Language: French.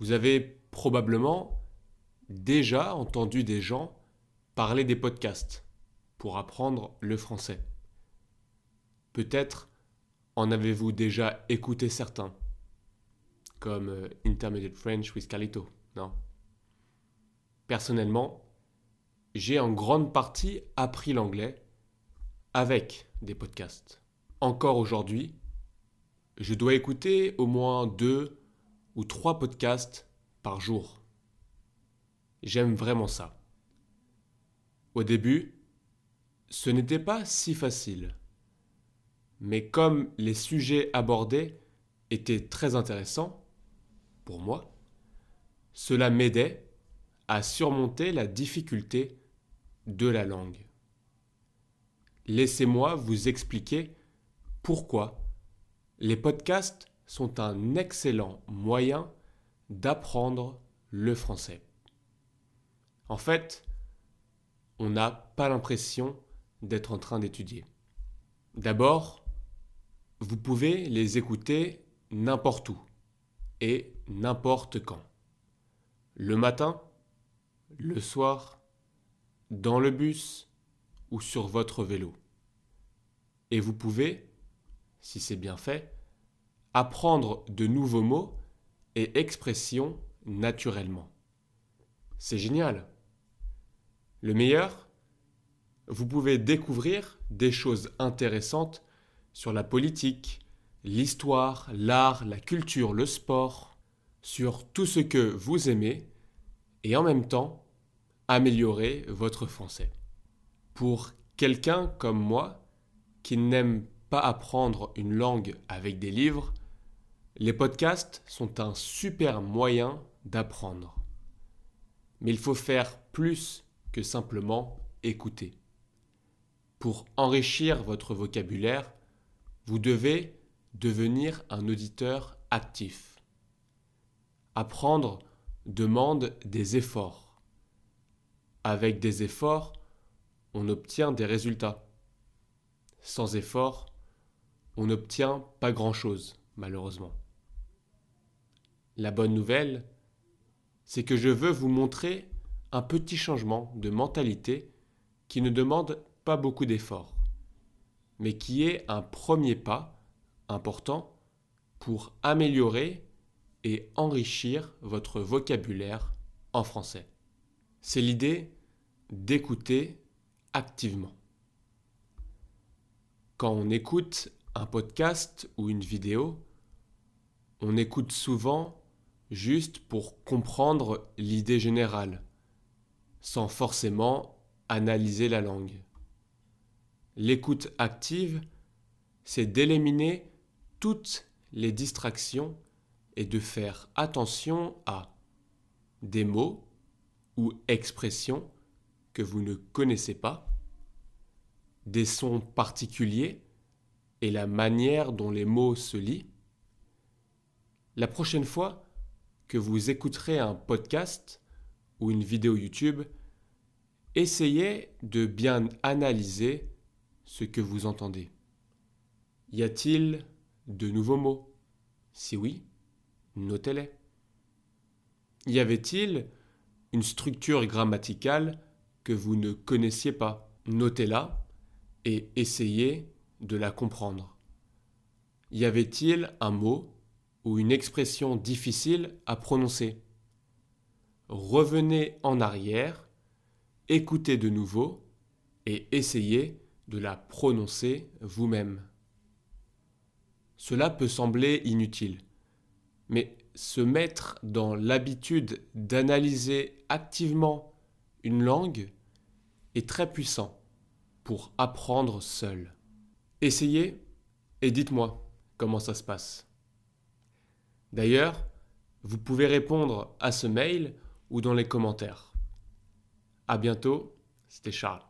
Vous avez probablement déjà entendu des gens parler des podcasts pour apprendre le français. Peut-être en avez-vous déjà écouté certains, comme euh, Intermediate French with Carlito, non? Personnellement, j'ai en grande partie appris l'anglais avec des podcasts. Encore aujourd'hui, je dois écouter au moins deux ou trois podcasts par jour. J'aime vraiment ça. Au début, ce n'était pas si facile. Mais comme les sujets abordés étaient très intéressants, pour moi, cela m'aidait à surmonter la difficulté de la langue. Laissez-moi vous expliquer pourquoi les podcasts sont un excellent moyen d'apprendre le français. En fait, on n'a pas l'impression d'être en train d'étudier. D'abord, vous pouvez les écouter n'importe où et n'importe quand. Le matin, le soir, dans le bus ou sur votre vélo. Et vous pouvez, si c'est bien fait, apprendre de nouveaux mots et expressions naturellement. C'est génial. Le meilleur, vous pouvez découvrir des choses intéressantes sur la politique, l'histoire, l'art, la culture, le sport, sur tout ce que vous aimez et en même temps améliorer votre français. Pour quelqu'un comme moi qui n'aime pas apprendre une langue avec des livres, les podcasts sont un super moyen d'apprendre. Mais il faut faire plus que simplement écouter. Pour enrichir votre vocabulaire, vous devez devenir un auditeur actif. Apprendre demande des efforts. Avec des efforts, on obtient des résultats. Sans efforts, on n'obtient pas grand-chose, malheureusement. La bonne nouvelle, c'est que je veux vous montrer un petit changement de mentalité qui ne demande pas beaucoup d'efforts, mais qui est un premier pas important pour améliorer et enrichir votre vocabulaire en français. C'est l'idée d'écouter activement. Quand on écoute un podcast ou une vidéo, on écoute souvent juste pour comprendre l'idée générale, sans forcément analyser la langue. L'écoute active, c'est d'éliminer toutes les distractions et de faire attention à des mots ou expressions que vous ne connaissez pas, des sons particuliers et la manière dont les mots se lient. La prochaine fois que vous écouterez un podcast ou une vidéo YouTube, essayez de bien analyser ce que vous entendez. Y a-t-il de nouveaux mots? Si oui, notez-les. Y avait-il une structure grammaticale que vous ne connaissiez pas? Notez-la et essayez de la comprendre. Y avait-il un mot ou une expression difficile à prononcer Revenez en arrière, écoutez de nouveau et essayez de la prononcer vous-même. Cela peut sembler inutile, mais se mettre dans l'habitude d'analyser activement une langue est très puissant pour apprendre seul. Essayez et dites-moi comment ça se passe. D'ailleurs, vous pouvez répondre à ce mail ou dans les commentaires. À bientôt, c'était Charles.